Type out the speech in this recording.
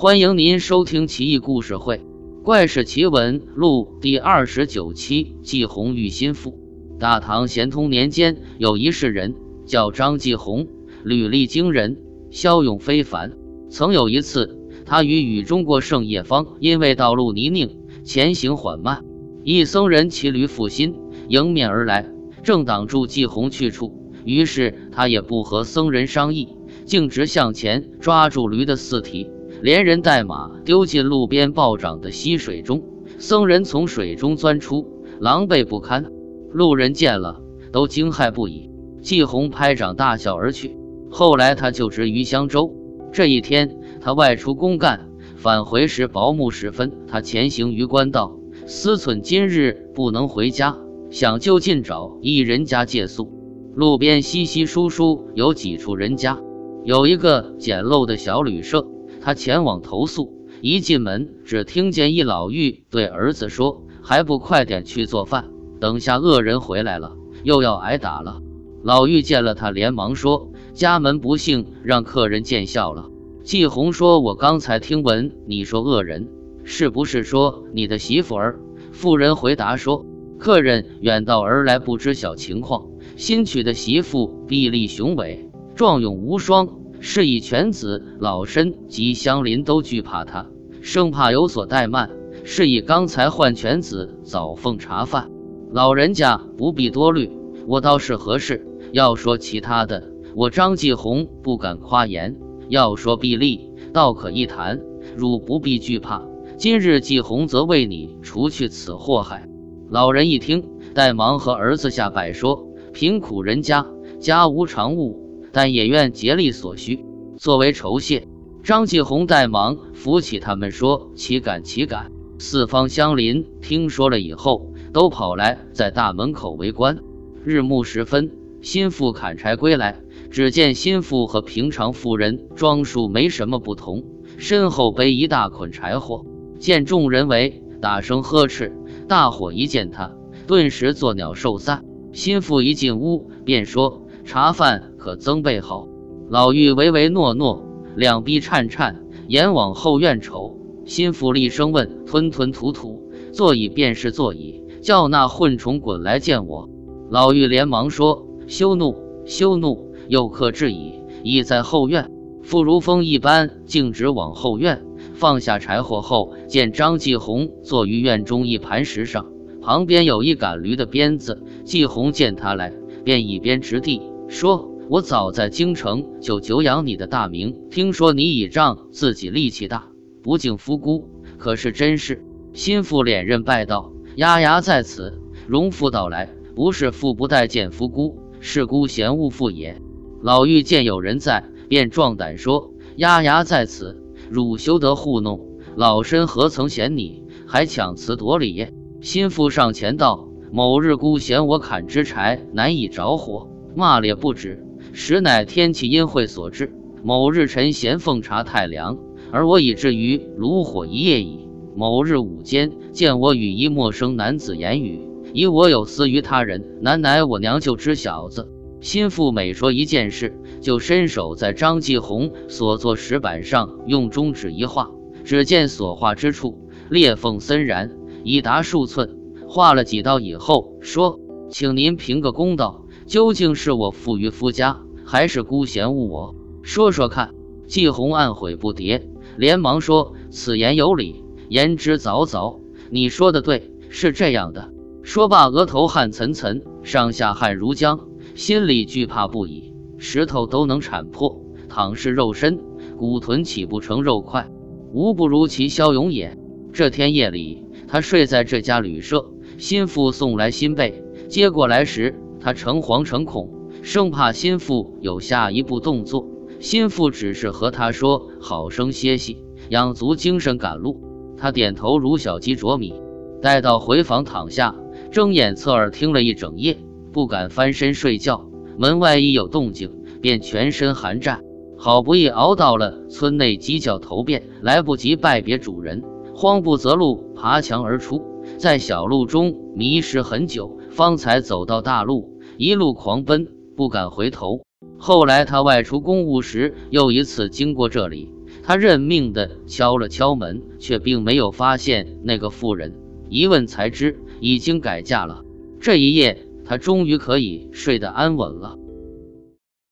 欢迎您收听《奇异故事会·怪事奇闻录》第二十九期。季红遇心腹。大唐咸通年间，有一世人叫张继红，履历惊人，骁勇非凡。曾有一次，他与雨中过圣叶方，因为道路泥泞，前行缓慢。一僧人骑驴负心，迎面而来，正挡住季红去处。于是他也不和僧人商议，径直向前，抓住驴的四蹄，连人带马丢进路边暴涨的溪水中。僧人从水中钻出，狼狈不堪。路人见了，都惊骇不已。季红拍掌大笑而去。后来他就职于襄州。这一天，他外出公干，返回时薄暮时分。他前行于官道，思忖今日不能回家，想就近找一人家借宿。路边稀稀疏疏有几处人家，有一个简陋的小旅社。他前往投宿，一进门，只听见一老妪对儿子说：“还不快点去做饭。”等下恶人回来了，又要挨打了。老妪见了他，连忙说：“家门不幸，让客人见笑了。”季红说：“我刚才听闻你说恶人，是不是说你的媳妇儿？”妇人回答说：“客人远道而来，不知晓情况。新娶的媳妇臂力雄伟，壮勇无双，是以犬子、老身及乡邻都惧怕他，生怕有所怠慢，是以刚才唤犬子早奉茶饭。”老人家不必多虑，我倒是合适。要说其他的，我张继红不敢夸言；要说臂力，倒可一谈。汝不必惧怕，今日继红则为你除去此祸害。老人一听，待忙和儿子下拜说：贫苦人家，家无常物，但也愿竭力所需，作为酬谢。张继红带忙扶起他们说：岂敢岂敢！四方乡邻听说了以后。都跑来在大门口围观。日暮时分，心腹砍柴归来，只见心腹和平常妇人装束没什么不同，身后背一大捆柴火。见众人围，大声呵斥。大伙一见他，顿时作鸟兽散。心腹一进屋，便说：“茶饭可增备好。”老妪唯唯诺诺，两臂颤颤，眼往后院瞅。心腹厉声问：“吞吞吐吐，座椅便是座椅。”叫那混虫滚来见我！老妪连忙说：“休怒，休怒！有客至矣，已在后院。”傅如风一般，径直往后院，放下柴火后，见张继红坐于院中一磐石上，旁边有一赶驴的鞭子。继红见他来，便一鞭直地，说：“我早在京城就久仰你的大名，听说你倚仗自己力气大，不敬夫姑，可是真是？”心腹连任拜道。丫丫在此，荣父到来，不是父不待见夫姑，是姑嫌误父也。老妪见有人在，便壮胆说：“丫丫在此，汝休得糊弄。老身何曾嫌你，还强词夺理？”心腹上前道：“某日姑嫌我砍枝柴难以着火，骂咧不止，实乃天气阴晦所致。某日臣嫌奉茶太凉，而我已至于炉火一夜矣。”某日午间，见我与一陌生男子言语，以我有私于他人，难乃我娘舅之小子。心腹每说一件事，就伸手在张继红所坐石板上用中指一画，只见所画之处裂缝森然，已达数寸。画了几刀以后，说：“请您评个公道，究竟是我负于夫家，还是孤嫌误我？说说看。”季红暗悔不迭，连忙说：“此言有理。”言之凿凿，你说的对，是这样的。说罢，额头汗涔涔，上下汗如浆，心里惧怕不已，石头都能铲破。倘是肉身，骨臀岂不成肉块？无不如其骁勇也。这天夜里，他睡在这家旅社，心腹送来新被，接过来时，他诚惶诚恐，生怕心腹有下一步动作。心腹只是和他说：“好生歇息，养足精神赶路。”他点头如小鸡啄米，待到回房躺下，睁眼侧耳听了一整夜，不敢翻身睡觉。门外一有动静，便全身寒战。好不易熬到了村内鸡叫头遍，来不及拜别主人，慌不择路，爬墙而出，在小路中迷失很久，方才走到大路，一路狂奔，不敢回头。后来他外出公务时，又一次经过这里。他认命的敲了敲门，却并没有发现那个妇人。一问才知，已经改嫁了。这一夜，他终于可以睡得安稳了。